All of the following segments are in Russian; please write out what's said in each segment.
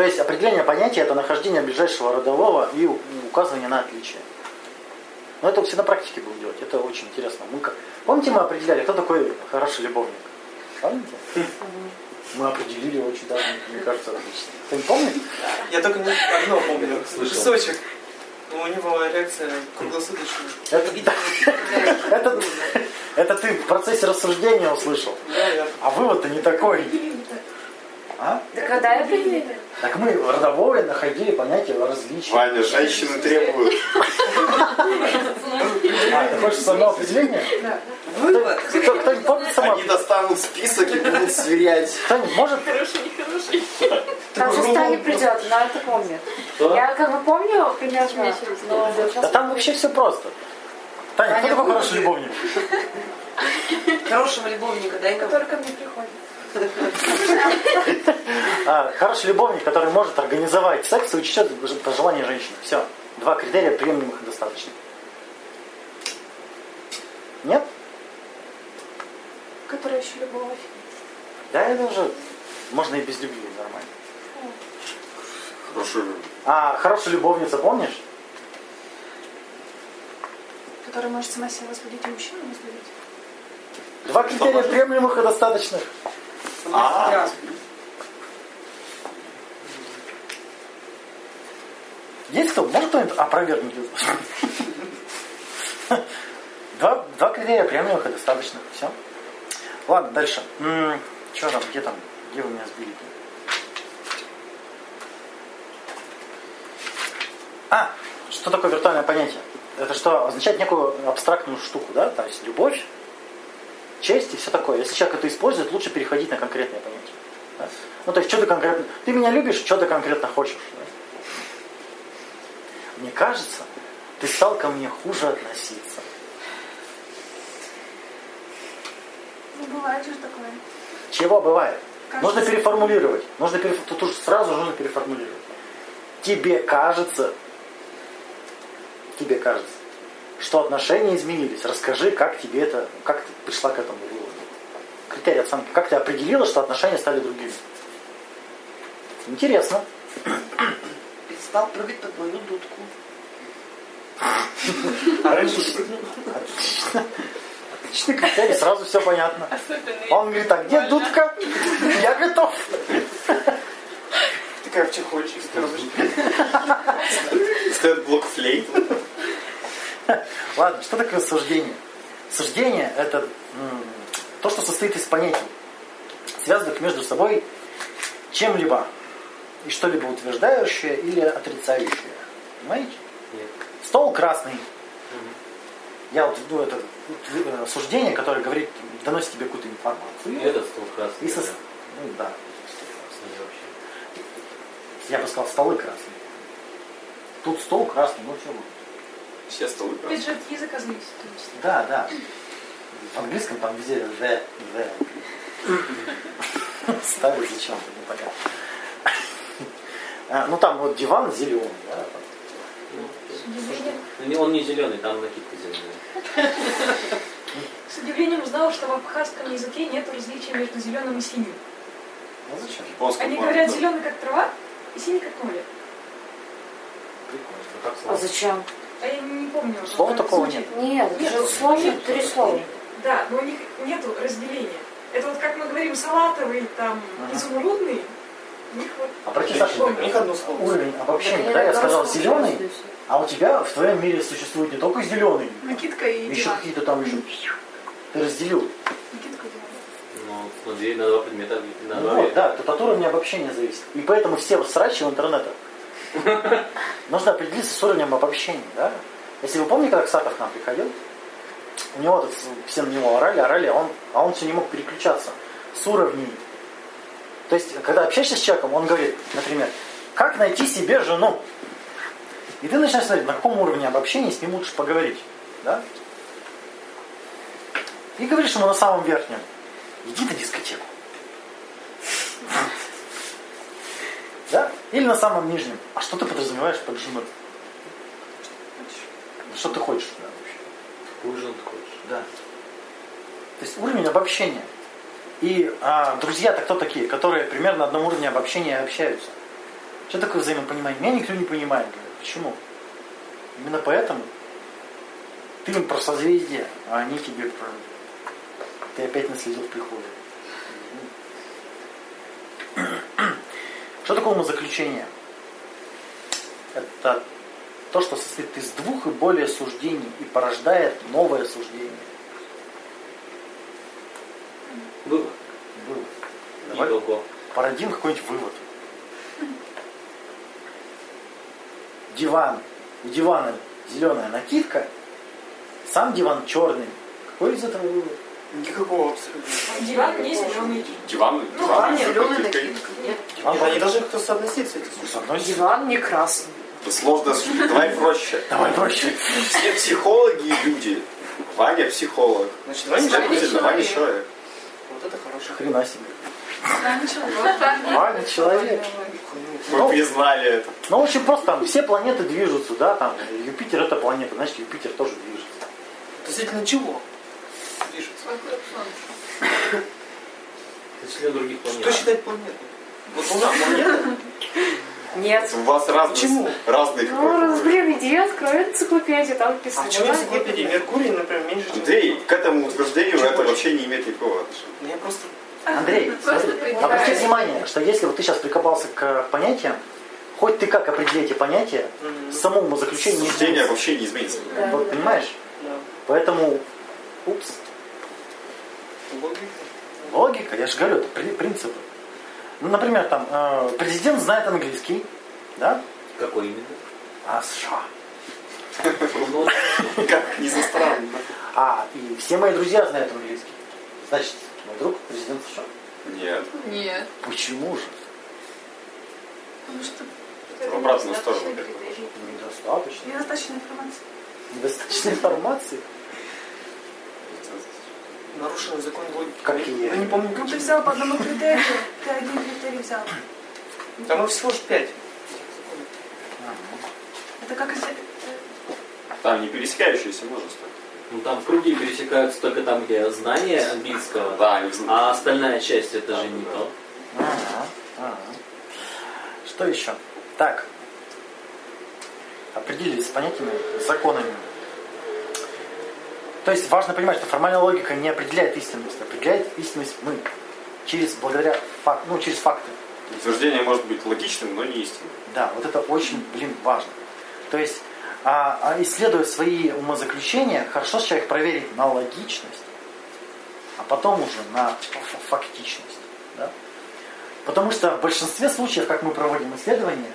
То есть определение понятия это нахождение ближайшего родового и указывание на отличие. Но это все на практике будем делать. Это очень интересно. Мы как... Помните, мы определяли, кто такой хороший любовник? Помните? Мы определили очень давно, мне кажется, отлично. Кто не помнит? Я только не одно помню. Песочек. У него реакция круглосуточная. Это, это, это ты в процессе рассуждения услышал. Да, А вывод-то не такой. А? Да когда я определили? Так мы родовое находили понятие различия. Ваня, женщины требуют. А, ты хочешь самоопределение? Да. Вывод. Кто, кто не помнит само... Они достанут список и будут сверять. Кто-нибудь может? Хороший, нехороший. Там же Таня придет, она это помнит. Я как бы помню примерно, но Да там вообще все просто. Таня, кто такой хороший любовник? Хорошего любовника, нам. Который ко мне приходит. А, хороший любовник, который может организовать секс и учтет пожелания женщины. Все. Два критерия приемлемых и достаточно. Нет? Который еще любовь. Да, это уже можно и без любви нормально. Хорошо. А хорошая любовница, помнишь? Который может сама себя возбудить и мужчину возбудить. Два критерия приемлемых и достаточных. А, Есть кто? Может кто-нибудь опровергнуть? Два, два критерия приемлемых и достаточных. Все. Ладно, дальше. Что там? Где там? Где вы меня сбили? А, что такое виртуальное понятие? Это что, означает некую абстрактную штуку, да? То есть любовь, честь и все такое. Если человек это использует, лучше переходить на конкретное понятие. да? Ну, то есть, что ты конкретно... Ты меня любишь, что ты конкретно хочешь. да? Мне кажется, ты стал ко мне хуже относиться. Ну, бывает же такое. Чего бывает? Кажется. Нужно переформулировать. Нужно переф... Тут уже сразу нужно переформулировать. Тебе кажется, тебе кажется, что отношения изменились. Расскажи, как тебе это, как ты пришла к этому выводу. Критерий оценки. Как ты определила, что отношения стали другими? Интересно. Перестал прыгать под мою дудку. А раньше Отлично. Отличный критерий, сразу все понятно. Он говорит, а где дудка? Я готов. такая в чехольчик стоит блок флейт. Ладно, что такое суждение? Суждение – это то, что состоит из понятий, связанных между собой чем-либо. И что-либо утверждающее или отрицающее. Понимаете? Нет. Стол красный. Я вот ну, это э, суждение, которое говорит, доносит тебе какую-то информацию. И этот стол красный. И со- да. Ну да. Я бы сказал, столы красные. Тут стол красный, ну все. Все столы Опять же, от языка зависит. Да, да. В английском там везде the, the. Ставить зачем-то, непонятно. А, Ну там вот диван зеленый, да? Ну, не- Он не зеленый, там накидка зеленая. С удивлением узнала, что в абхазском языке нет различия между зеленым и синим. Ну зачем? Японском Они говорят зеленый как трава и синий как море. Прикольно. А зачем? А я не помню. Слова такого звучит. Нет, это же слово, три слова. Да, но у них нету разделения. Это вот как мы говорим салатовый, там, Ага. изумрудный. У них вот Обрати Саша, У них одно слово. уровень обобщения. Да, я сказал зеленый, а у тебя в твоем мире существует не только зеленый, накидка и еще диван. какие-то там еще. Ты разделил. Накидка и диван. Ну, на две, на два предмета, на Ну два вот, да, тут от уровня обобщения зависит. И поэтому все срачи в интернетах. Нужно определиться с уровнем обобщения, да? Если вы помните, когда Саков к нам приходил, у него тут все на него орали, орали, а он, а он все не мог переключаться с уровней. То есть, когда общаешься с человеком, он говорит, например, как найти себе жену? И ты начинаешь смотреть, на каком уровне обобщения с ним лучше поговорить. Да? И говоришь ему на самом верхнем, иди на дискотеку. Да? Или на самом нижнем. А что ты подразумеваешь под женой? Что ты хочешь да, вообще? Какую жену ты хочешь? Да. То есть уровень обобщения. И а, друзья-то кто такие, которые примерно на одном уровне обобщения общаются? Что такое взаимопонимание? Меня никто не понимает. Говорят. Почему? Именно поэтому ты им про созвездие, а они тебе про... Ты опять наследил в приходе. Что такое умозаключение? Это то, что состоит из двух и более суждений и порождает новое суждение. Было. Было. Давай Итого. породим какой-нибудь вывод. Диван. У дивана зеленая накидка, сам диван черный. Какой из этого вывод? Никакого абсолютно. Диван не зеленый. Диван, Ну, диван, зеленый накидка. накидка. Нет. Диван они по- должны кто соотноситься эти Ну, с одной стороны. Диван не красный. Да сложно, давай проще. Давай проще. Все психологи и люди. Ваня психолог. Значит, Ваня человек. Вот это хорошо. Хрена себе. Ваня человек. Мы Ну. признали это. Ну, очень просто, там все планеты движутся, да, там Юпитер это планета, значит Юпитер тоже движется. Относительно чего? Число других планет. Что считать планетой? Вот Луна планета? Нет. У вас разные, Почему? разные Ну, вывод. разбери, иди, открой энциклопедию, там А написано. почему Луна, энциклопедия? Юпитер. Меркурий, например, меньше, чем... Андрей, к этому утверждению это больше. вообще не имеет никакого отношения. Ну, Я просто... Андрей, смотри, обрати внимание, что если вот ты сейчас прикопался к понятиям, хоть ты как определи эти понятия, Мгм. самому заключению не изменится. вообще не изменится. Да. Вот, понимаешь? Да. Поэтому, упс, Логика. логика, я же говорю, это при- принципы. Ну, например, там, э, президент знает английский, да? Какой именно? А США. Ну, Как не за странно. А, и все мои друзья знают английский. Значит, мой друг президент США. Нет. Нет. Почему же? Потому что В обратную сторону. Недостаточно. Недостаточно информации. Недостаточно информации. Нарушенный закон логики. Какие? Я не помню, Ну, ты какие. взял по одному критерию, ты один критерий взял. Там их всего лишь пять. Это как если... Там не пересекающееся множество. ну, там круги пересекаются только там, где знание английского, Да, а остальная часть это же не то. Ага, ага. Что еще? Так. Определились с понятиями, с законами. То есть важно понимать, что формальная логика не определяет истинность, определяет истинность мы. Через, благодаря фак, ну, через факты. Утверждение может быть логичным, но не истинным. Да, вот это очень, блин, важно. То есть, а, а исследуя свои умозаключения, хорошо их проверить на логичность, а потом уже на фактичность. Да? Потому что в большинстве случаев, как мы проводим исследования,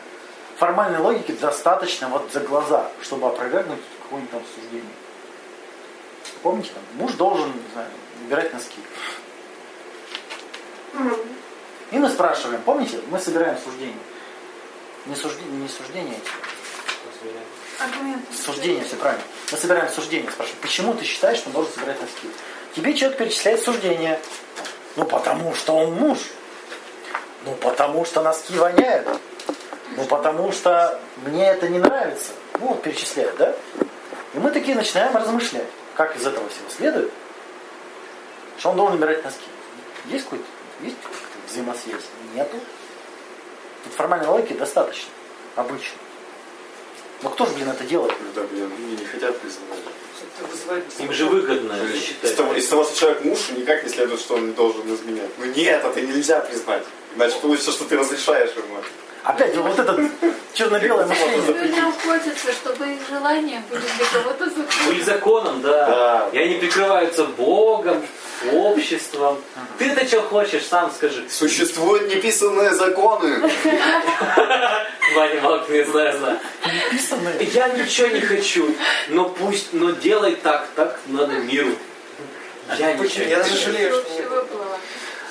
формальной логики достаточно вот за глаза, чтобы опровергнуть какое-нибудь там суждение. Помните, там, муж должен, не знаю, убирать носки. И мы спрашиваем, помните, мы собираем суждение. Не суждение, не суждение, Аргумент. суждение, все правильно. Мы собираем суждение, спрашиваем, почему ты считаешь, что он должен собирать носки? Тебе человек перечисляет суждение. Ну, потому что он муж. Ну, потому что носки воняют. Ну, потому что мне это не нравится. Ну, вот перечисляет, да? И мы такие начинаем размышлять, как из этого всего следует, что он должен убирать носки. Есть какой-то есть какая-то взаимосвязь? Нету. Тут формальной логики достаточно. Обычно. Но кто же, блин, это делает? Да, блин, они не хотят признавать. Это Им же выгодно Из считать. того, из того, что человек муж, никак не следует, что он не должен изменять. Ну нет, это нельзя признать. Иначе получится, что ты разрешаешь ему. Опять вот этот черно-белое мышление. Людям хочется, чтобы их желания были для кого-то Были законом. законом, да. Да. И они прикрываются Богом, обществом. Ты-то что хочешь, сам скажи. Существуют неписанные законы. Ваня Малк, не знаю, знаю. Написанное. Я ничего не хочу, но пусть, но делай так, так надо миру. Я ничего не Я даже хочу. жалею, что.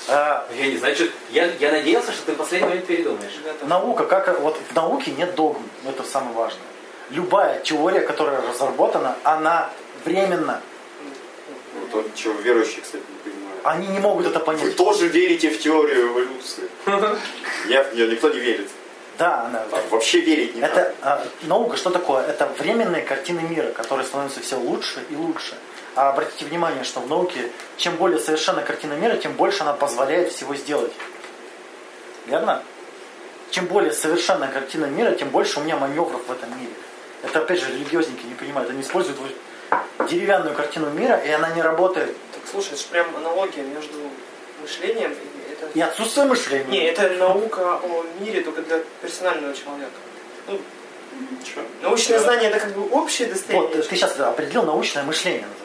А, Я не знаю, что... Я, я надеялся, что ты в последний момент передумаешь. Наука, как вот в науке нет догм, это самое важное. Любая теория, которая разработана, она временна. Ну, то, чего верующие, кстати, не понимают. Они не могут это Вы понять. тоже верите в теорию эволюции? Я, я- никто не верит. Да, она. Так, вообще верить не надо. Это а, наука что такое? Это временные картины мира, которые становятся все лучше и лучше. А обратите внимание, что в науке чем более совершенна картина мира, тем больше она позволяет всего сделать. Верно? чем более совершенная картина мира, тем больше у меня маневров в этом мире. Это опять же религиозники не понимают. Они используют деревянную картину мира, и она не работает. Так слушай, это же прям аналогия между мышлением и это... И отсутствие мышления. Не, это наука о мире только для персонального человека. Ну, научное знание это как бы общее достояние. Вот, ты сейчас определил научное мышление называется.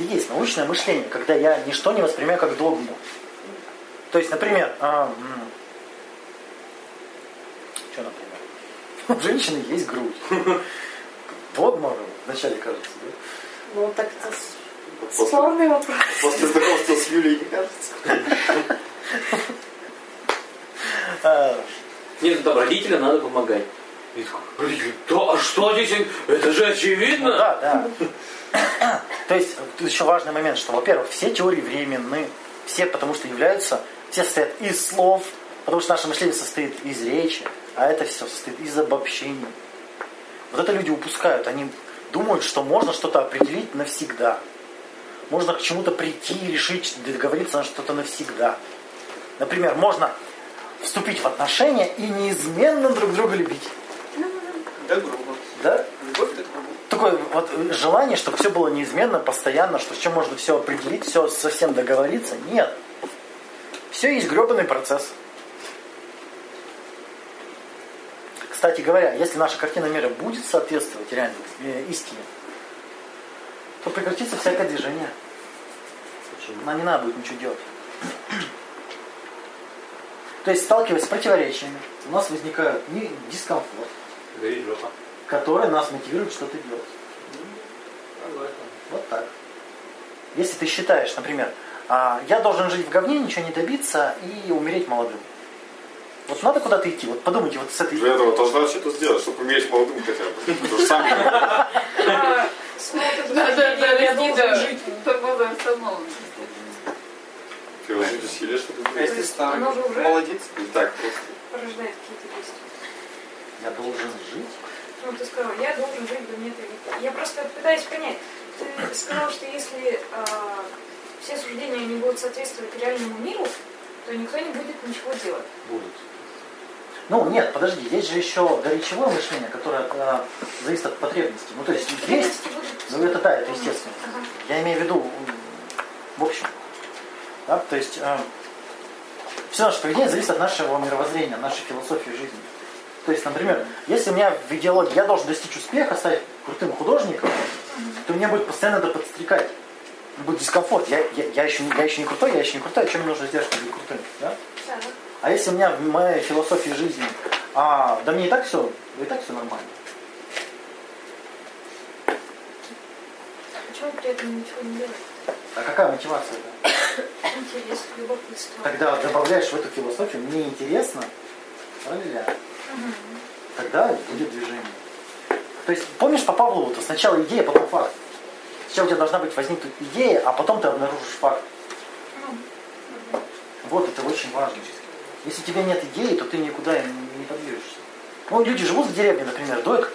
Это и есть научное мышление, когда я ничто не воспринимаю как догму. То есть, например, а, что, например? У женщины есть грудь. Догма вначале кажется, да? Ну, так это После, спорный вопрос. после знакомства с Юлей не кажется. А, Нет, ну там родителям надо помогать. И такой, да, а что здесь? Это же очевидно. Ну да, да. То есть тут еще важный момент, что, во-первых, все теории временны, все потому что являются, все состоят из слов, потому что наше мышление состоит из речи, а это все состоит из обобщений. Вот это люди упускают, они думают, что можно что-то определить навсегда. Можно к чему-то прийти и решить, договориться на что-то навсегда. Например, можно вступить в отношения и неизменно друг друга любить. Да, грубо. Да? Любовь это. Такое вот желание, чтобы все было неизменно, постоянно, что с чем можно все определить, все совсем договориться. Нет. Все есть гребаный процесс. Кстати говоря, если наша картина мира будет соответствовать реально э, истине, то прекратится всякое движение. Почему? Нам не надо будет ничего делать. То есть, сталкиваясь с противоречиями, у нас возникает дискомфорт, Горит жопа. Который нас мотивирует что-то делать. Вот так. Если ты считаешь, например, а, я должен жить в говне, ничего не добиться и умереть молодым. Вот надо куда-то идти. Вот подумайте вот с этой... Для этого должна что-то сделать, чтобы умереть молодым хотя бы. Потому что сам Да, да, да, я должен жить. Это было остановлено. ты уже в силе, что ты А если старый? Молодец. Так просто. Порождает какие-то действия. Я должен жить. Ну, ты сказал, я должен жить в нет Я просто пытаюсь понять. Ты сказал, что если а, все суждения не будут соответствовать реальному миру, то никто не будет ничего делать. Будут. Ну, нет, подожди, есть же еще горячевое мышление, которое э, зависит от потребностей. Ну, то есть есть, ну это да, это естественно. Ага. Я имею в виду, в общем, да, то есть все наше поведение зависит от нашего мировоззрения, нашей философии жизни. То есть, например, если у меня в идеологии я должен достичь успеха, стать крутым художником, то меня будет постоянно это подстрекать. Будет дискомфорт. Я, я, я, еще, я еще не крутой, я еще не крутой, а что мне нужно сделать, чтобы быть крутым? Да? А если у меня в моей философии жизни, а, да мне и так все, и так все нормально. А почему при этом ничего не делать? А какая мотивация? -то? Интерес, любопытство. Тогда добавляешь в эту философию, мне интересно, правильно? Тогда будет движение. То есть, помнишь по Павлову-то сначала идея, потом факт. Сначала у тебя должна быть возникнуть идея, а потом ты обнаружишь факт. Вот это очень важно. Если у тебя нет идеи, то ты никуда не, не подвижешься. Ну, люди живут в деревне, например, доят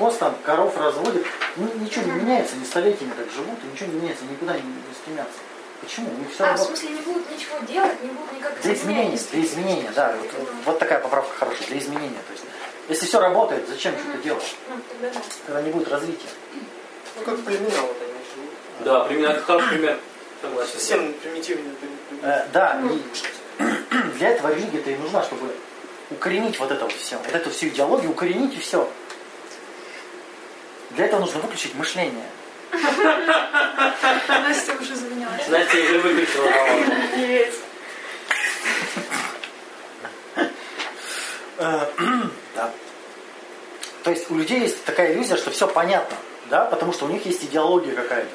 коз там, коров разводят, ну, ничего не меняется, они столетиями так живут, и ничего не меняется, никуда не, не стремятся. Почему? Них все А, в работает. смысле, не будут ничего делать, не будут никак Для изменения, для изменения, да. Вот, вот такая поправка хорошая, для изменения. То есть, если все работает, зачем что-то делать? Ну, тогда да. Не будет развития. Ну, как племена вот они живут. Да, пример, это хороший пример. Согласен. Совсем примитивные. Э, да, и для этого религия-то и нужна, чтобы укоренить вот это вот все. Вот эту всю идеологию укоренить и все. Для этого нужно выключить мышление. Настя уже завинялась. Настя уже выключила голову. Э, да. То есть у людей есть такая иллюзия, что все понятно, да, потому что у них есть идеология какая-то.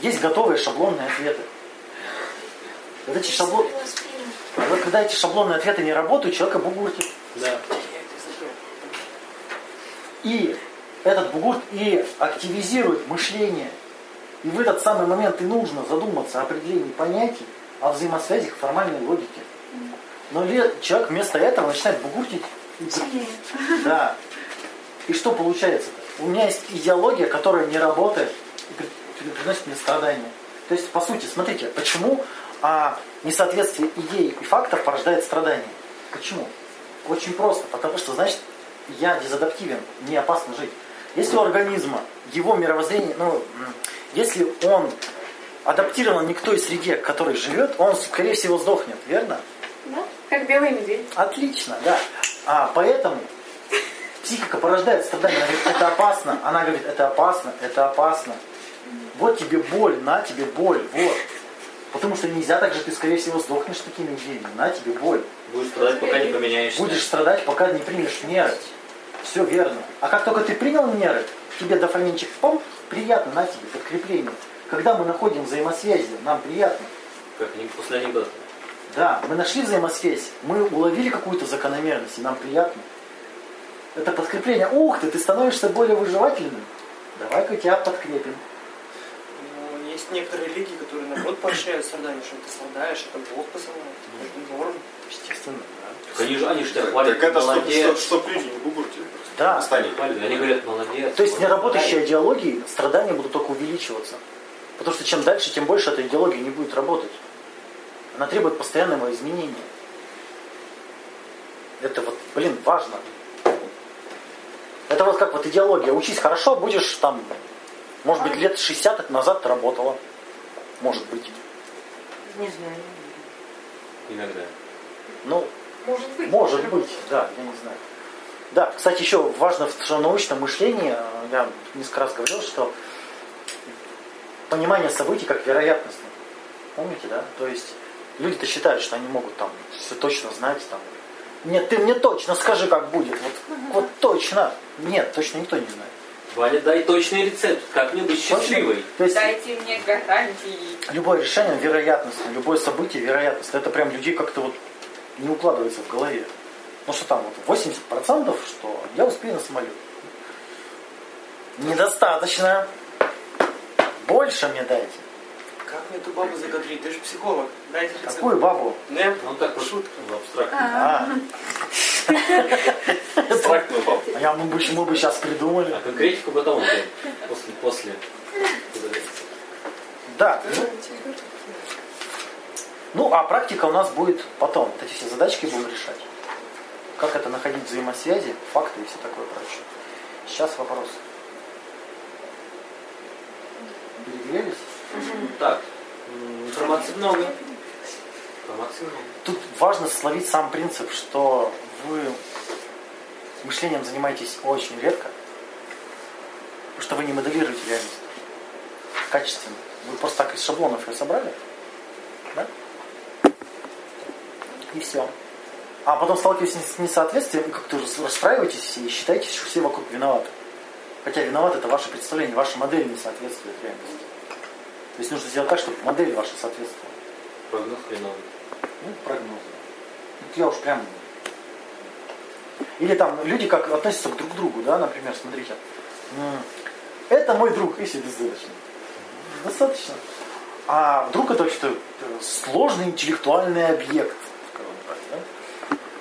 Есть готовые шаблонные ответы. Вот эти шаблон... А когда эти шаблонные ответы не работают, человека бугуртит. Да. И этот бугурт и активизирует мышление. И в этот самый момент и нужно задуматься о определении понятий, о взаимосвязях формальной логики. Но человек вместо этого начинает бугуртить. Да. И что получается-то? У меня есть идеология, которая не работает и при- при- приносит мне страдания. То есть, по сути, смотрите, почему а, несоответствие идей и фактов порождает страдания? Почему? Очень просто, потому что, значит, я дезадаптивен, мне опасно жить. Если у организма, его мировоззрение, ну, если он адаптирован не к той среде, в которой живет, он, скорее всего, сдохнет, верно? Да, как белый медведь. Отлично, да. А поэтому психика порождает страдания. Она говорит, это опасно. Она говорит, это опасно, это опасно. Вот тебе боль, на тебе боль, вот. Потому что нельзя так же, ты, скорее всего, сдохнешь такими идеями. На тебе боль. Будешь страдать, пока не поменяешься. Будешь страдать, пока не примешь меры. Все верно. А как только ты принял меры, тебе дофаминчик, пом, приятно, на тебе, подкрепление. Когда мы находим взаимосвязи, нам приятно. Как после анекдота. Да, мы нашли взаимосвязь, мы уловили какую-то закономерность, и нам приятно. Это подкрепление. Ух ты, ты становишься более выживательным. Давай-ка тебя подкрепим. Ну, есть некоторые религии, которые наоборот поощряют страдания, что ты страдаешь, это Бог посылает. Это норм. Естественно, да. Так они же, они же тебя хвалят, Так это что, что, что не губурте. Да. Они хвалят, они говорят, молодец. То есть неработающей идеологии страдания будут только увеличиваться. Потому что чем дальше, тем больше эта идеология не будет работать. Она требует постоянного изменения. Это вот, блин, важно. Это вот как вот идеология. Учись хорошо, будешь там, может быть, лет 60 назад ты работала. Может быть. Не знаю. Иногда. Ну, Может быть. Может быть, да, я не знаю. Да, кстати, еще важно в научном мышлении, э, я несколько раз говорил, что понимание событий как вероятностно. Помните, да? То есть люди-то считают, что они могут там все точно знать. Там. Нет, ты мне точно скажи, как будет. Вот, вот точно. Нет, точно никто не знает. Валя, дай точный рецепт, как мне быть счастливой. То есть Дайте мне гарантии. любое решение вероятностно, любое событие вероятностно. Это прям людей как-то вот не укладывается в голове. Ну что там, вот 80% что я успею на самолет. Недостаточно. Больше мне дайте. Как мне эту бабу закадрить? Ты же психолог. Дайте рецепт. Какую бабу? Нет, Ну так вот шутка. в абстрактном. А, Абстрактную папу. а я, мы, бы, мы бы сейчас придумали. А конкретику потом после, после. Да. Ну, ну, а практика у нас будет потом. Вот эти все задачки будем решать. Как это находить взаимосвязи, факты и все такое прочее. Сейчас вопрос. Перегрелись? Ну, Так, информации много. Информации много. Тут важно словить сам принцип, что вы мышлением занимаетесь очень редко, потому что вы не моделируете реальность качественно. Вы просто так из шаблонов ее собрали, да? И все. А потом сталкиваетесь с несоответствием, и как-то расстраиваетесь все и считаете, что все вокруг виноваты. Хотя виноват это ваше представление, ваша модель не соответствует реальности. То есть нужно сделать так, чтобы модель ваша соответствовала. Прогноз хреновый. Ну, прогнозы. Вот я уж прям... Или там люди как относятся к друг другу, да, например, смотрите. Это мой друг, если бездырочный. Достаточно. А друг это что сложный интеллектуальный объект.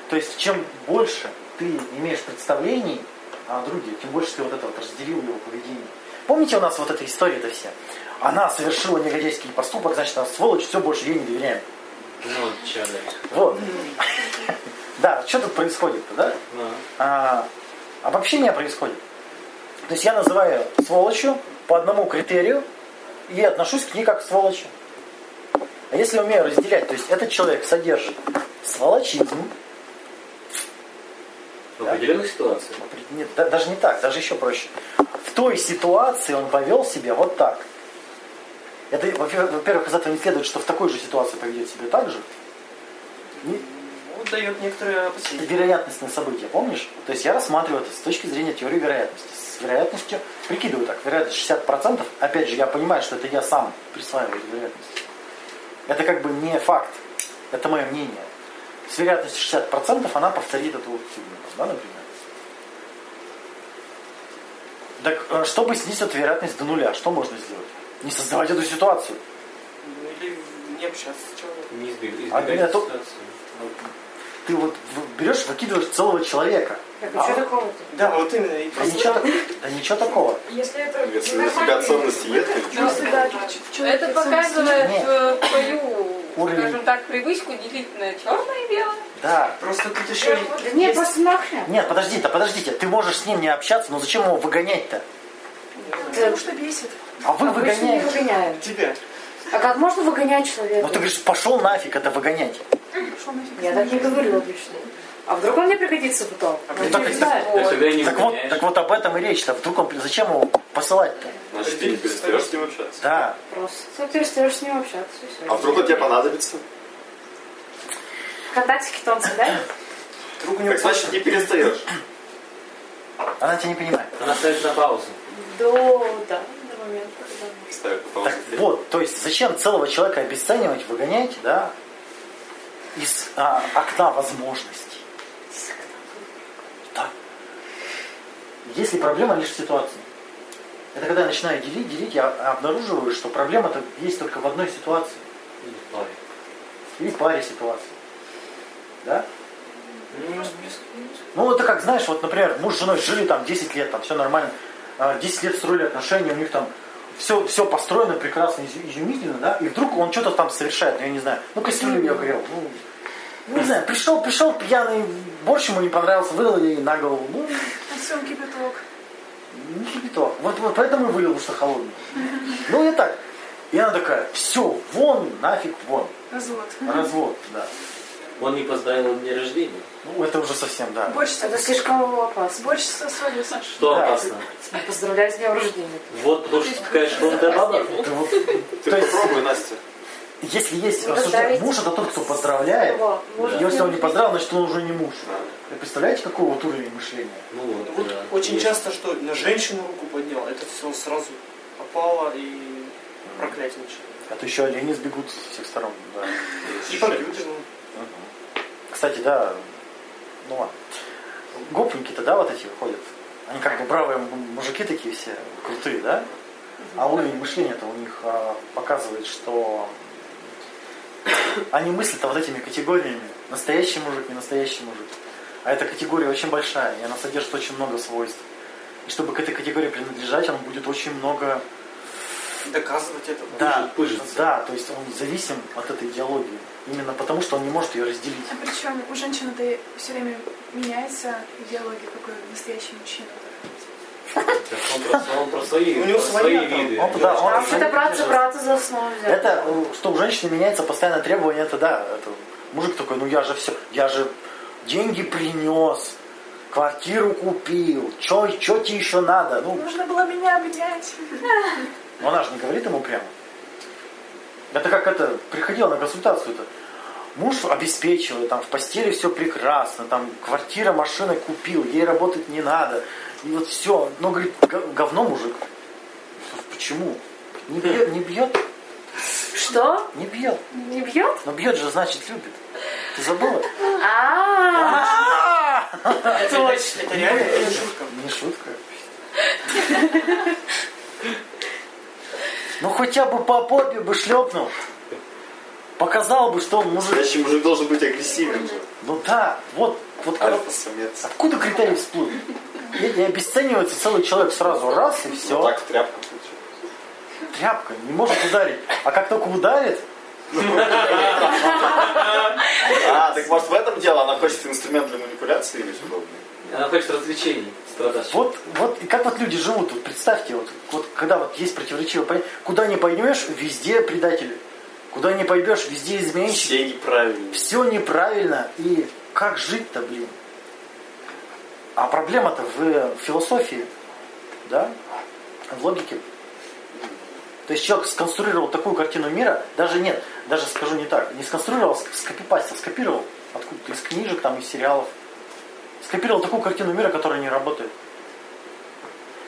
То есть чем больше ты имеешь представлений о друге, тем больше ты вот это вот разделил его поведение. Помните у нас вот эта история-то вся? Она совершила негодяйский поступок, значит, она сволочь, все, больше ей не доверяем. Ну, да. Вот. Да, что тут происходит-то, да? А, обобщение происходит. То есть я называю сволочью по одному критерию и отношусь к ней как к сволочи. А если умею разделять, то есть этот человек содержит сволочизм, в определенных ситуациях. нет, да- даже не так, даже еще проще. В той ситуации он повел себя вот так. Это, во-первых, из этого не следует, что в такой же ситуации поведет себя так же. Не- Ну, дает некоторые вероятностное событие, помнишь? То есть я рассматриваю это с точки зрения теории вероятности. С вероятностью, прикидываю так, вероятность 60%, опять же, я понимаю, что это я сам присваиваю эту вероятность. Это как бы не факт, это мое мнение. С вероятностью 60% она повторит эту фигню, да, например. Так, э, чтобы снизить эту вероятность до нуля, что можно сделать? Не создавать эту ситуацию. Ну, Или не общаться с человеком. Не избег- А избегать нет, то- ситуации. Ты вот берешь, выкидываешь целого человека. Так, А- а что такого-то? Да, вот именно. И Да ничего, да ничего такого. Если это Если у тебя ценности нет, то Это показывает твою, Уровень. скажем так, привычку делить на черное и белое. Да. Просто тут еще Да нет, просто нахрен. Нет, подождите, подождите. Ты можешь с ним не общаться, но зачем его выгонять-то? Потому что бесит. А вы выгоняете. выгоняют. тебя. А как можно выгонять человека? Ну ты говоришь, пошел нафиг, это выгонять. Нафиг Я так не говорю обычно. А вдруг он мне пригодится потом? А Ну, так не это- знаю. Так не Так вот, так вот об этом и речь-то. Вдруг он, зачем его посылать-то? Значит, ты не перестаешь с ним общаться. Да. Просто перестаешь с ним общаться, все. А вдруг он тебе понадобится? Контактики-то он съедает? Вдруг у него Так значит, не перестаешь. Она тебя не понимает. Она ставит на паузу. До, да, до момента, когда... На Так вот, то есть зачем целого человека обесценивать, выгонять, да, из а, окна возможностей? Да. Если проблема лишь в ситуации. Это когда я начинаю делить, делить, я обнаруживаю, что проблема-то есть только в одной ситуации. Или в паре. Или паре ситуаций. Да? Плюс-минус. Ну, это как, знаешь, вот, например, муж с женой жили там 10 лет, там все нормально, а, 10 лет строили отношения, у них там все, все построено прекрасно, изумительно, да, и вдруг он что-то там совершает, ну, я не знаю, ну, кастрюлю я говорил, ну, не знаю, пришел, пришел пьяный, борщ ему не понравился, вылил ей на голову, ну, На всем кипяток. не кипяток, вот, вот поэтому и вылил, что холодный. Ну, и так. И она такая, все, вон, нафиг, вон, Развод. развод, да. Он не поздравил день рождения. Ну, это уже совсем, да. С Это слишком опасно. Борщ со солью, Саша. Что Да. опасно? Поздравляю с днем рождения. Вот потому что ты баба. Это вот, Ты попробуй, Настя. Если есть рассуждение, поздравить. муж это тот, кто поздравляет. Его, может, Если он не поздравил, значит он уже не муж. Вы представляете, какой вот уровень мышления? Ну вот, Вот да. очень Есть. часто, что на женщину руку поднял, это все сразу попало и проклятие началось. А то еще олени сбегут со всех сторон. Да. И побьют его. Кстати, да, ну ладно. Гопники-то, да, вот эти ходят. Они как бы бравые мужики такие все, крутые, да? А уровень мышления-то у них а, показывает, что они мыслят вот этими категориями. Настоящий мужик, не настоящий мужик. А эта категория очень большая, и она содержит очень много свойств. И чтобы к этой категории принадлежать, он будет очень много Доказывать это. Да, пыжится. да, то есть он зависим от этой идеологии. Именно потому, что он не может ее разделить. А причем у женщины-то все время меняется идеология, какой настоящий мужчина. Он про, свои, виды. А это браться, браться за основу взять. Это, э, что у женщины меняется постоянно требование, это да. Мужик такой, ну я же все, я же деньги принес, квартиру купил, что тебе еще надо? Ну, Нужно было меня обнять. но она же не говорит ему прямо. Это как это, приходила на консультацию-то. Муж обеспечивает, там в постели все прекрасно, там квартира, машина купил, ей работать не надо. И вот все. Но, говорит, говно мужик. Почему? Не бьет, не бьет, Что? не бьет. Не бьет? Но бьет же, значит, любит. Ты забыла? А, Точно. Это реально не шутка. Не шутка. Ну хотя бы по попе бы шлепнул. Показал бы, что он мужик. Настоящий мужик должен быть агрессивен же. Ну да, вот, вот как- Альфа-самец. откуда критерий всплыл? И, и обесценивается целый человек сразу раз и все. Вот так тряпка получилась. Тряпка не может ударить. А как только ударит, А, так может в этом дело? Она хочет инструмент для манипуляции или подобное? Она хочет развлечений страдать. вот, вот, и как вот люди живут, вот представьте, вот, вот когда вот есть противоречивое понятие, куда не пойдешь, везде предатели. Куда не пойдешь, везде изменщик. Все неправильно. все неправильно, и как жить-то, блин? А проблема-то в философии, да, в логике. То есть человек сконструировал такую картину мира, даже нет, даже скажу не так, не сконструировал, ск- скопипастил, скопировал откуда-то из книжек, там, из сериалов. Скопировал такую картину мира, которая не работает.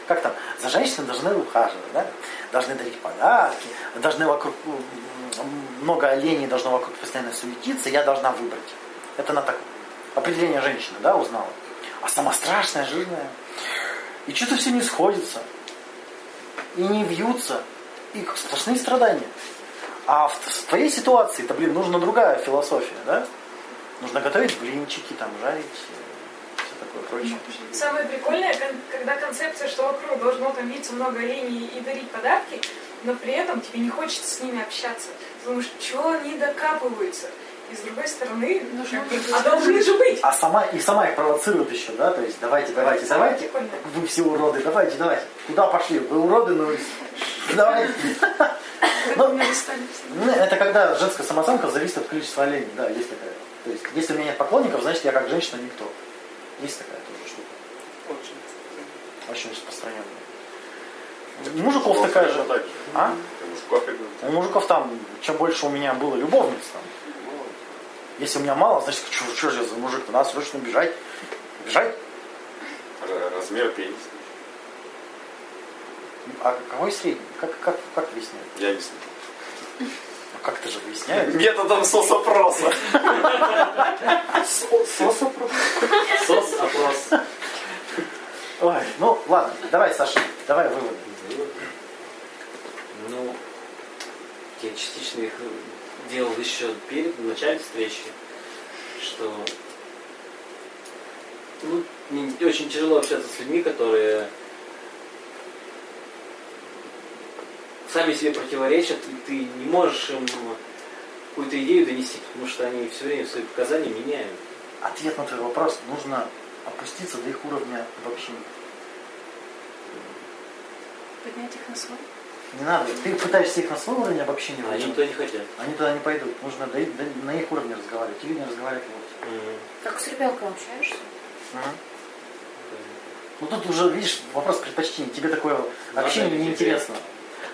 Как там? За женщиной должны ухаживать, да? Должны дарить подарки, должны вокруг много оленей должно вокруг постоянно суетиться, я должна выбрать. Это на так определение женщины, да, узнала. А сама страшная, жирная. И что-то все не сходится. И не вьются. И сплошные страдания. А в, твоей ситуации, то, блин, нужна другая философия, да? Нужно готовить блинчики, там, жарить, все такое прочее. Самое прикольное, когда концепция, что вокруг должно там видеться много оленей и дарить подарки, но при этом тебе не хочется с ними общаться. Думаешь, что они докапываются? И с другой стороны, Нужно а должны же быть. А сама, и сама их провоцирует еще, да, то есть давайте, давайте, давайте, вы все уроды, давайте, давайте. Куда пошли? Вы уроды, ну давайте. Ну, ну, это когда женская самооценка зависит от количества оленей, да, есть такая. То есть, если у меня нет поклонников, значит я как женщина никто. Есть такая тоже штука. Очень. Очень распространенная. У мужиков такая же. А? У мужиков там, чем больше у меня было любовниц, там, если у меня мало, значит, что, что же я за мужик, надо срочно бежать. Бежать? Размер пениса. А какой средний? Как, как, как выясняют? Я не знаю. Ну, как это же выясняют? Методом соцопроса. Сос-опрос. Ой, ну ладно, давай, Саша, давай выводы. Ну, я частично их делал еще перед началом встречи, что ну, мне очень тяжело общаться с людьми, которые сами себе противоречат, и ты не можешь им какую-то идею донести, потому что они все время свои показания меняют. Ответ на твой вопрос. Нужно опуститься до их уровня обобщения. Поднять их на свой. Не надо. Ты пытаешься их на свой уровень обобщения А они вытянуть. туда не хотят. Они туда не пойдут. Нужно до до- на их уровне разговаривать. Или не разговаривать вовсе. М, Как с ребенком общаешься? Мгм. Ну тут уже, видишь, вопрос предпочтений. Тебе такое Да, общение да, неинтересно.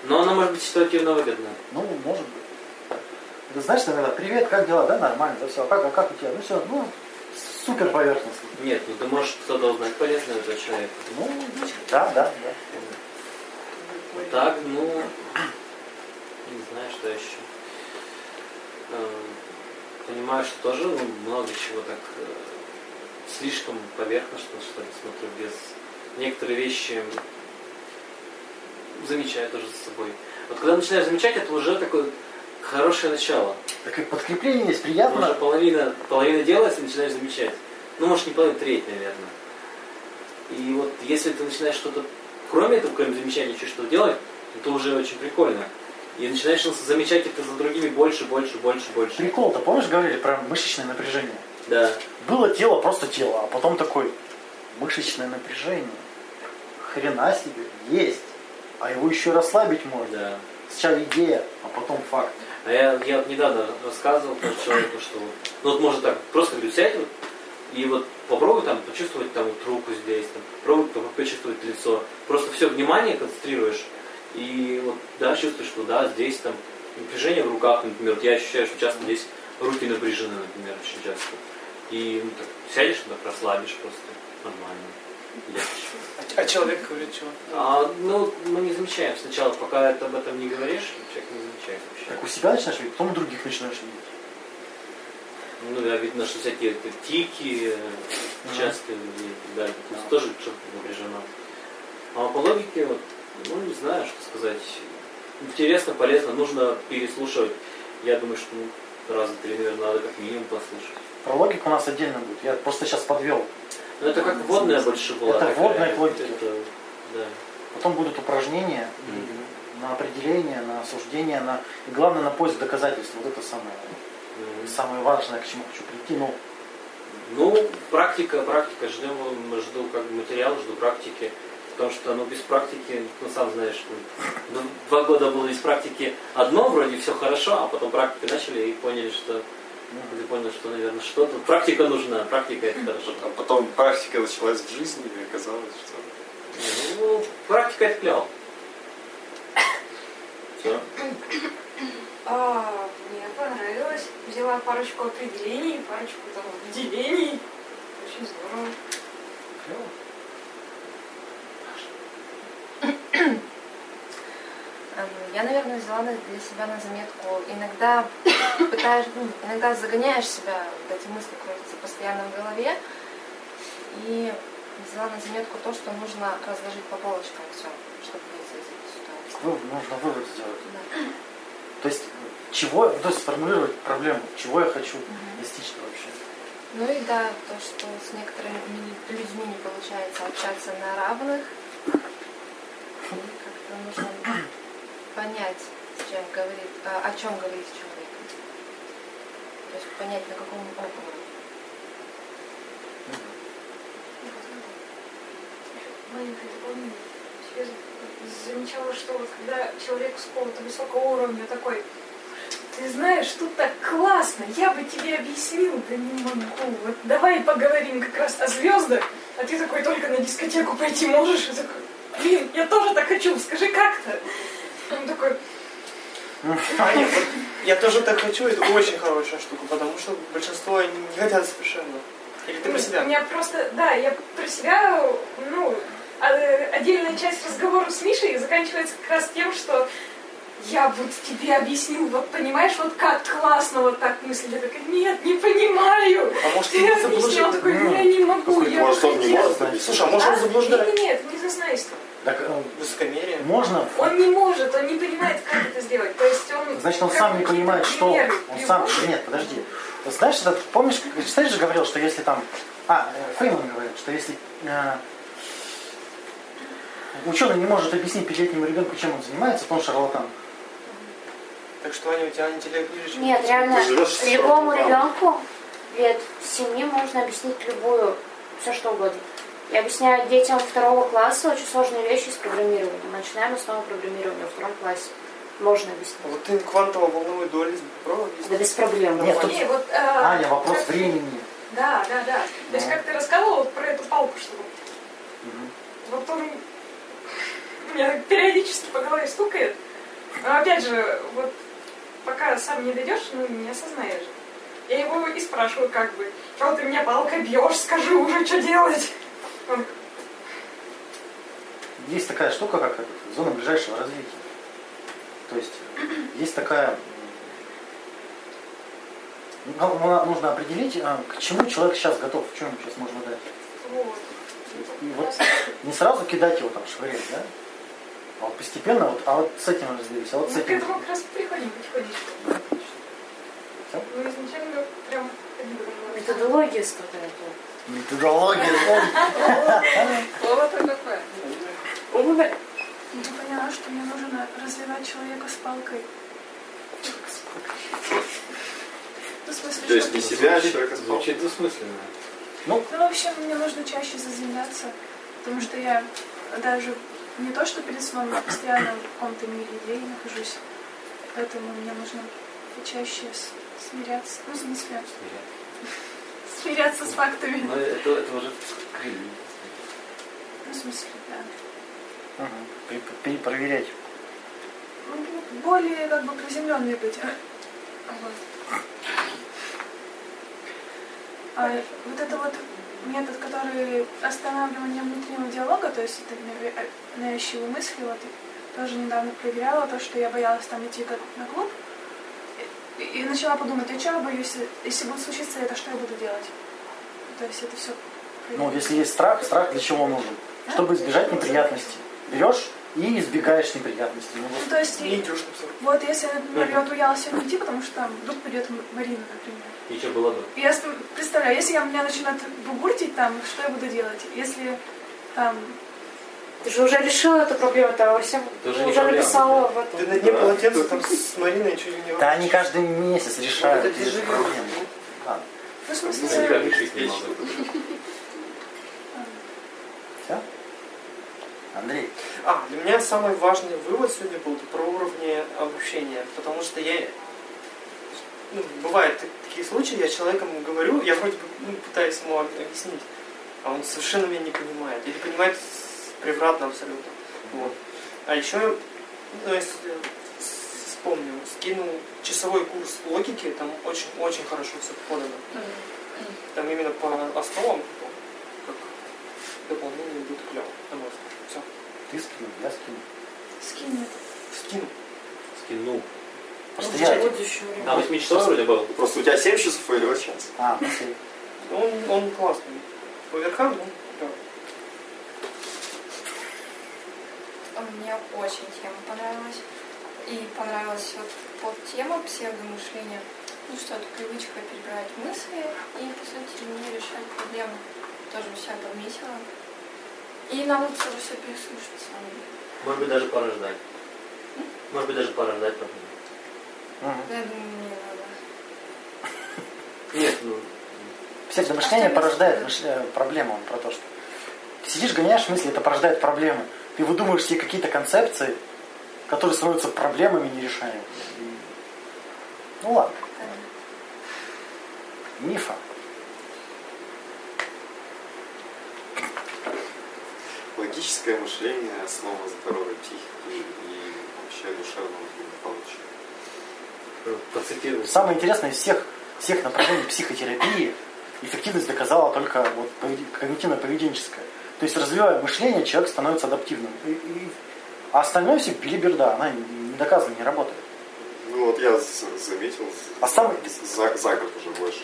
Но она может быть ситуативно выгодна. Ну, может быть. Ты знаешь, что иногда, привет, как дела? Да, нормально, да, все. А как, а как у тебя? Ну все, ну, супер поверхностно. Нет, ну ты можешь что-то узнать полезное этого человека. Ну, да, да, да. Так, ну, не знаю, что еще. Эм, Понимаю, что тоже ну, много чего так э, слишком поверхностно, что ли, смотрю, без некоторые вещи замечаю тоже за собой. Вот когда начинаешь замечать, это уже такое хорошее начало. Так и подкрепление есть Уже приятно. половина, половина делается, начинаешь замечать. Ну, может, не половина, треть, наверное. И вот если ты начинаешь что-то, кроме этого, кроме замечания, еще что делать, это уже очень прикольно. И начинаешь замечать это за другими больше, больше, больше, больше. Прикол-то, помнишь, говорили про мышечное напряжение? Да. Было тело, просто тело, а потом такой, мышечное напряжение. Хрена себе, есть. А его еще расслабить можно. Да. Сначала идея, а потом факт. А я, я недавно рассказывал про человеку, что вот, ну вот можно так, просто говорю, сядь вот, и вот попробуй там почувствовать там вот руку здесь, там, попробуй по- почувствовать лицо. Просто все внимание концентрируешь, и вот, да, чувствуешь, что да, здесь там напряжение в руках, например, вот я ощущаю, что часто здесь руки напряжены, например, очень часто. И ну, так, сядешь, так расслабишь просто, нормально. легче. А, а человек говорит, что? А, ну, мы не замечаем сначала, пока ты об этом не говоришь, человек не замечает вообще. Так у себя начинаешь видеть, потом у других начинаешь видеть. Ну, да, видно, что всякие это тики э, частые людей, да, то есть тоже что-то напряжено. А по логике, вот, ну, не знаю, что сказать. Интересно, полезно, нужно переслушивать. Я думаю, что ну, раза три, наверное, надо как минимум послушать. Про логику у нас отдельно будет. Я просто сейчас подвел. Ну, это как водная больше была. Это такая, вводная к логике. это, да. Потом будут упражнения Мгм. на определение, на осуждение, на... и главное на поиск доказательств. Вот это самое, Мгм. самое важное, к чему хочу прийти. Ну, Ну, практика, практика, ждем, жду как бы материал, жду практики. Потому что, ну, без практики, ну, сам знаешь, ну, два года было без практики одно, вроде все хорошо, а потом практики начали и поняли, что, ну, ты понял, что, наверное, что-то, практика нужна, практика это хорошо. А потом практика началась в жизни, и оказалось, что... Ну, практика это клево. Все. Понравилось. Взяла парочку определений, парочку там делений. Очень здорово. Эм, Я, наверное, взяла для себя на заметку. Иногда пытаешь, ну, иногда загоняешь себя, вот эти мысли крутятся постоянно в голове. И взяла на заметку то, что нужно разложить по полочкам все, чтобы выйти из этой ситуации. вы- нужно вывод сделать. Да. То есть, чего, то есть сформулировать проблему, чего я хочу достичь вообще. Ну и да, то, что с некоторыми людьми не получается общаться на равных. И как-то нужно понять, с чем говорит, а, о чем говорит человек. То есть понять, на каком уровне. Маленькое дополнение. Я замечала, что вот когда человек с какого-то высокого уровня такой, ты знаешь, тут так классно, я бы тебе объяснил, да не могу. Вот давай поговорим как раз о звездах, а ты такой только на дискотеку пойти можешь, и такой, блин, я тоже так хочу, скажи как-то. Он такой, А, нет, вот я тоже так хочу, это очень хорошая штука, потому что большинство не хотят совершенно. Или ты про У себя? меня просто, да, я про себя, ну, а, отдельная часть разговора с Мишей заканчивается как раз тем, что я вот тебе объяснил, вот понимаешь, вот как классно вот так мыслить. Я такая, нет, не понимаю. А может, Ты ты объяснил, он такой, я не могу, я может, он не хотел». может. Слушай, а может он А? заблуждает? Нет, нет, не зазнайство. Так э, Высокомерие. можно, Он не может, он не понимает, как это сделать. То есть он... значит, он сам не понимает, что он сам. Нет, подожди. Знаешь, этот, помнишь, кстати же говорил, что если там. А, э, Фейман говорил, что если э, ученый не может объяснить пятилетнему ребенку, чем он занимается, то он шарлатан. Так что, Аня, у тебя интеллект ниже, чем... Нет, реально, любому ребенку лет семи можно объяснить любую, все что угодно. Я объясняю детям второго класса очень сложные вещи с программированием. Начинаем основу программирования во втором классе. Можно объяснить. Вот ты квантово-волновой дуализм попробуй Да объяснить. без проблем. Нет, тут- Не, вот, э, Аня, вопрос как- времени. Да, да, да. То есть, Да. как ты рассказывала вот про эту палку, что Мгм. вот он меня периодически по голове стукает. Но опять же, вот пока сам не дойдешь, ну, не осознаешь. Я его и спрашиваю, как бы, что ты меня палкой бьешь, скажи уже, что делать. Он, Есть такая штука, как зона ближайшего развития. То есть есть такая... ну, ну, нужно определить, а, к чему человек сейчас готов, что ему сейчас можно дать. вот. И вот не сразу кидать его там швырять, да? А вот постепенно, вот, а вот с этим разберись, а вот с Мы к этим. этому как раз приходим потихонечку. Всё? Ну, изначально прям. Методология страдает. Методология. Слово-то какое. Я поняла, что мне нужно развивать человека с палкой. Ну, смысле, То есть что- не себя, а человека с палкой. Звучит двусмысленно. Ну, в общем, мне нужно чаще заземляться, потому что я даже не то, что перед сном, я постоянно в каком-то мире идей нахожусь. Поэтому мне нужно чаще смиряться. Ну, в смысле, смиряться с фактами. Но это, это уже кривить. Ну, в смысле, да. Мгм. Пре- пре- Проверять. Ну, более как бы приземленные быть. Вот. А вот это вот метод, который останавливание внутреннего диалога, то есть это э, навязчивые мысли, вот тоже недавно проверяла то, что я боялась там идти на клуб, и, и начала подумать, а я боюсь, если будет случиться это, что я буду делать? То есть это все. Ну, если есть страх, страх для чего нужен? Чтобы избежать неприятностей. Берешь и избегаешь неприятностей. Ну, вот Ну, то есть, Не идешь вот если, например, я вот боялась сегодня идти, потому что там вдруг придет Марина, например. И что было бы? Я представляю, если я меня начинают бугуртить там, что я буду делать? Если там... Ты же уже решила эту проблему, ты во всем Это уже ты не уже проблема, написала да. в Ты этом. на дне полотенца там с Мариной чуть ли не Да они каждый месяц решают Ну, это проблемы. Ладно. Ну, в Я смысле, никак решить не могу. Все? Андрей. А, для меня самый важный вывод сегодня был про уровни обучения, потому что я... Ну, бывают так- такие случаи, я человеком говорю, я вроде бы ну, пытаюсь ему об- объяснить, а он совершенно меня не понимает. Или понимает превратно абсолютно. Вот. А еще, ну, если вспомню, скинул часовой курс логики, там очень-очень хорошо все подано. Там именно по основам, дополнение будет клево. Все. Ты скинул, я скинул. скинь. Скину. Скинул. Просто я... На 8 часов вроде был. Просто у тебя 7 часов или 8 час? А, ну окей. Он, он классный. По верхам, ну, да. Мне очень тема понравилась. И понравилась вот подтема псевдомышления. Ну что, это привычка перебирать мысли и, по сути, не решать проблемы. Тоже у себя подметила. И надо тоже все переслушать, самом деле. Может быть, даже порождать. Может быть, даже порождать проблему. Мгм. Я думаю, не надо. Нет, ну, Псевдомышление порождает мыш- э, проблему. Он про то, что ты сидишь, гоняешь мысли, это порождает проблемы. Ты выдумываешь себе какие-то концепции, которые становятся проблемами нерешаемыми. Ну ладно. Мифа. Логическое мышление – основа здоровой психики и вообще душевного благополучия. процитирую. Самое интересное из всех, всех направлений психотерапии эффективность доказала только вот когнитивно-поведенческая. То есть развивая мышление, человек становится адаптивным. И- и- а остальное все билиберда, она не доказано, не работает. Ну вот я заметил А самый- за, за год уже больше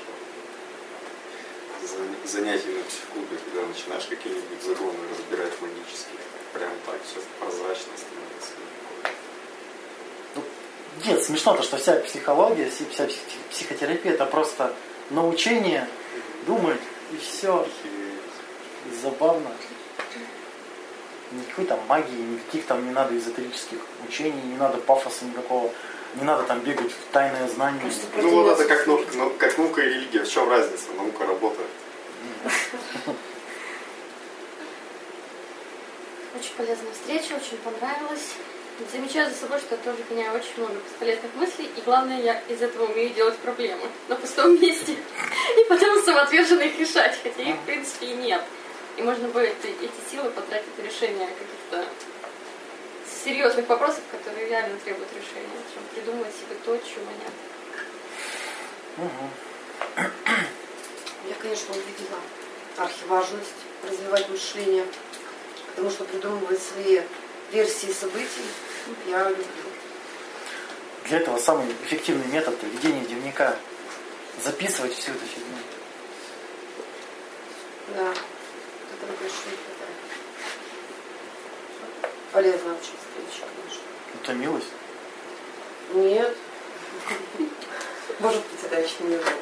занятий на психклубе, когда начинаешь какие-нибудь загоны разбирать логически, прям так все прозрачно становится. Нет, смешно то, что вся психология, вся вся псих- психотерапия это просто научение думать и все. И Забавно. Никакой там магии, никаких там не надо эзотерических учений, не надо пафоса никакого, не надо там бегать в тайное знание. Ну вот это как, нау- ну, как наука и религия. В чем разница? Наука работает. Очень полезная встреча, очень понравилась. Замечаю за собой, что тоже гоняю очень много бесполезных мыслей, и главное, я из этого умею делать проблемы на пустом месте. И потом самоотверженно их решать, хотя их, в принципе, и нет. И можно будет эти, эти силы потратить на решение каких-то серьезных вопросов, которые реально требуют решения, чем придумывать себе то, чего нет. Мгм. Конечно, увидела архиважность развивать мышление, потому что придумывать свои версии событий я люблю. Для этого самый эффективный метод ведения дневника. Записывать всю эту фигню. Да, этого, не хватает. Полезная очень встреча, конечно. Утомилась. Нет. Может быть, это не было.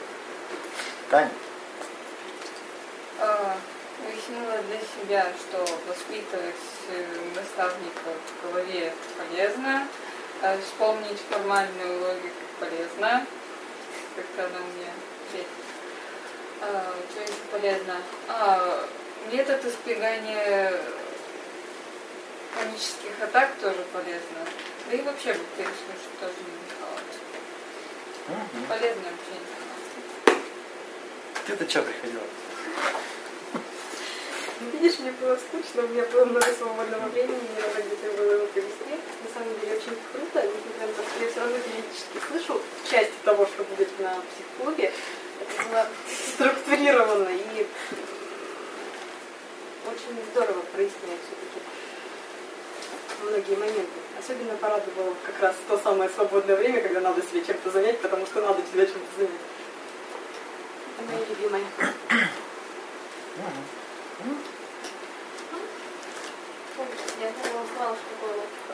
Таня. Выяснила для себя, что воспитывать э, наставника в голове полезно, а вспомнить формальную логику полезно, как-то она у меня. А, то есть полезно. А, метод избегания панических атак тоже полезно. Да и вообще бы переслушать тоже не мешало. Мгм. Полезное общение. Ты-то что приходила? Видишь, мне было скучно, у меня было много свободного времени, надо где-то было его провести. На самом деле очень круто, несмотря на то, что я все равно периодически слышу часть того, что будет на психклубе. Это было структурировано и очень здорово проясняет все-таки многие моменты. Особенно порадовало как раз то самое свободное время, когда надо себя чем-то занять, потому что надо себя чем-то занять. Это мои любимые. Мгм. Я думала, знала, что такое логика.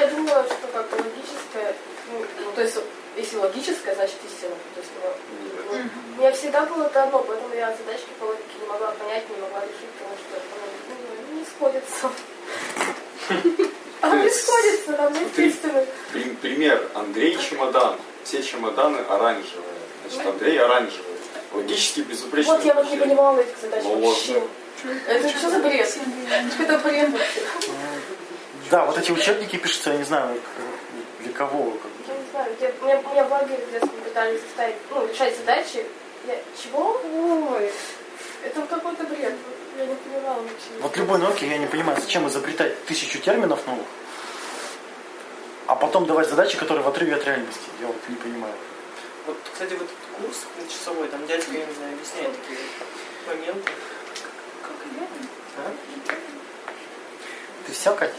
Я думала, что как бы логическое, ну, ну, то есть, если логическое, значит истина. То есть, ну, у меня всегда было это одно, поэтому я задачки по логике не могла понять, не могла решить, потому что это ну, не сходится. А не сходится, там нет истины. При- пример. Андрей чемодан. Все чемоданы оранжевые. Значит, Андрей оранжевый. Логически безупречный. Вот я вот не понимала этих задач Ну, вообще. Это что за бред? Это бред вообще. Да, вот эти учебники пишутся, я не знаю, для кого. Я не знаю, я, меня, меня в лагере в детстве пытались заставить, ну, решать задачи. Я, чего? Ой, это какой-то бред. Я не понимала вообще. Вот любой науке я не понимаю, зачем изобретать тысячу терминов новых, а потом давать задачи, которые в отрыве от реальности. Я вот не понимаю. Вот, кстати, вот этот курс часовой, там дядька, я не знаю, объясняет такие моменты. А? Ты вся, Катя?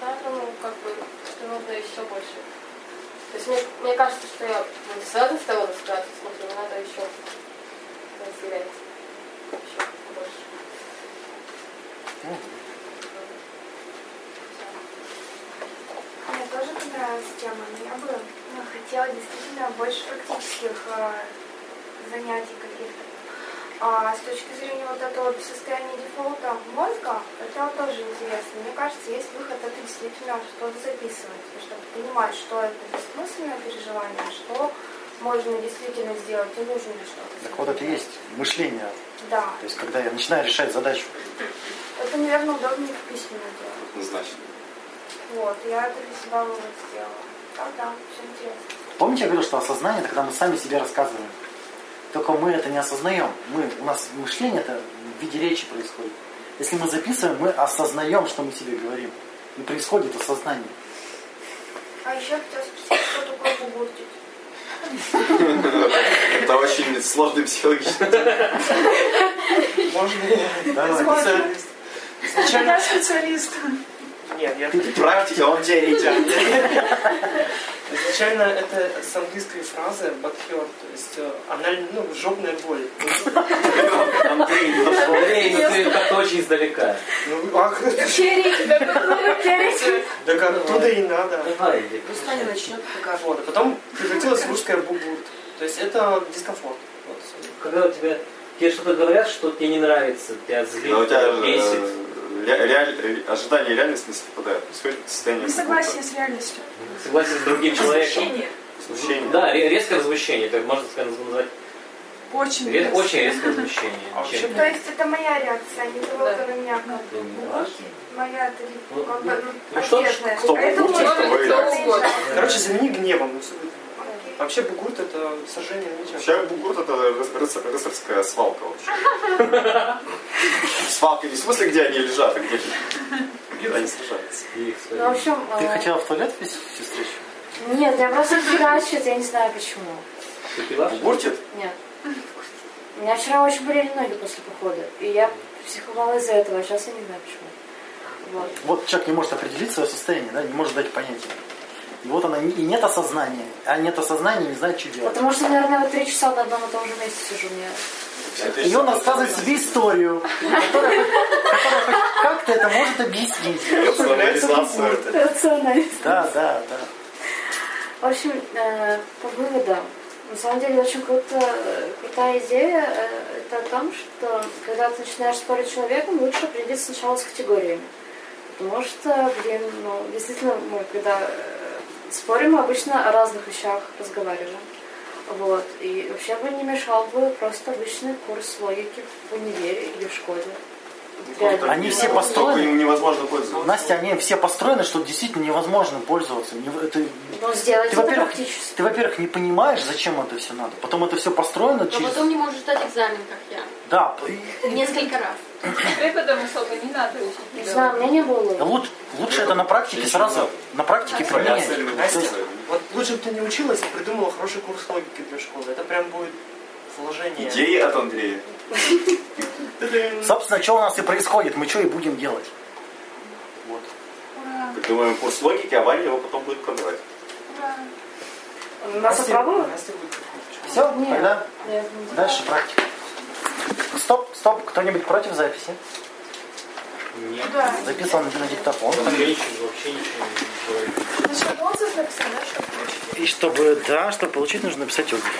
Да, ну, как бы, что нужно еще больше. То есть мне, мне кажется, что я ну, с одной стороны ситуацию смотрю, но надо еще разделять. Еще больше. Мне тоже понравилась тема, но я бы ну, хотела действительно больше практических э, занятий каких-то. А с точки зрения вот этого состояния дефолта мозга, это тоже интересно. Мне кажется, есть выход это действительно что-то записывать, чтобы понимать, что это бессмысленное переживание, а что можно действительно сделать и нужно ли что-то. Так вот это и есть мышление. Да. То есть когда я начинаю решать задачу. Это, наверное, удобнее в письменно делать. Однозначно. Вот, я это для себя вывод сделала. Да, да, все интересно. Помните, я говорил, что осознание это когда мы сами себе рассказываем. Только мы это не осознаем. Мы, у нас мышление это в виде речи происходит. Если мы записываем, мы осознаем, что мы себе говорим. И происходит осознание. А еще я хотела спросить, что такое бугуртить? Это очень сложный психологический Можно. Изначально... Я специалист. Нет, я Практика, он тебе идет. Изначально это с английской фразы бадхер, то есть э, она, ну, жопная боль. Андрей, ну, Андрей, ну ты как-то очень издалека. Ну, ах, Черри, да попробуй черри. так оттуда и надо. Давай. Пусть Таня начнет покажет. Вот, а потом превратилось в русское бугурт. То есть это дискомфорт. Вот. Когда у тебя тебе что-то говорят, что тебе не нравится, тебя злит, бесит. Ре- реаль- ре- ожидания и реальность не совпадают. Происходит состояние Не согласен с реальностью. Согласен с другим человеком. Возмущение. Да, ре- резкое возмущение, это можно сказать, назвать. Очень Ре- резко. очень резкое возмущение. А Чем- То есть это моя реакция, а не того, кто на меня Ну, важно. Моя это Ну, как бы ну, что кто А это кто вы реакция. реакция. Короче, замени гневом. ну, всё будет. Окей. Вообще бугурт это сожжение меча. Вообще бугурт это ры- рыцар- рыцарская свалка вообще. Свалка не в смысле, где они лежат, а где они сражаются. Ну, в общем, Ты э, хотела в туалет весь всю встречу? нет, я просто что-то, я не знаю почему. Ты пила? Бугуртит? Нет. У меня вчера очень болели ноги после похода, и я психовала из-за этого, а сейчас я не знаю почему. Вот. Вот человек не может определить свое состояние, да, не может дать понятие. И вот она, и нет осознания. А нет осознания, не знает, что делать. Потому что, наверное, вот три часа на одном и том же месте сижу. Мне... И он рассказывает себе историю, которая, как-то это может объяснить. Да, да, да. В общем, э, по выводам. На самом деле очень круто, крутая идея э, это о том, что когда ты начинаешь спорить с человеком, лучше определиться сначала с категориями. Потому что, блин, ну, действительно, мы когда э, спорим, обычно о разных вещах разговариваем. Вот. И вообще бы не мешал бы просто обычный курс логики в универе или в школе. Реально. Они все построены. им невозможно пользоваться. Настя, они все построены, что действительно невозможно пользоваться. Не- это- Ну, сделать ты, это во-первых, практически. ты, во-первых, не понимаешь, зачем это все надо. Потом это все построено Но через... потом не можешь сдать экзамен, как я. Да, Несколько раз. Преподам особо не надо учить. Не знаю, у меня не было. лучше, лучше это на практике сразу, на практике применять. Настя, вот лучше бы ты не училась и придумала хороший курс логики для школы. Это прям будет вложение. Идеи от Андрея. Собственно, что у нас и происходит, мы что и будем делать. Вот. Ура, Придумаем курс логики, а Ваня его потом будет продавать. ура. Нас проходить. Все, Нет. тогда Я не дальше практика. Стоп, стоп, кто-нибудь против записи? Нет. Да. Записывал на диктофон. Ничего, вообще ничего не говорит. Значит, отзыв написать, да, чтобы получить? И чтобы, да, чтобы получить, нужно написать отзыв.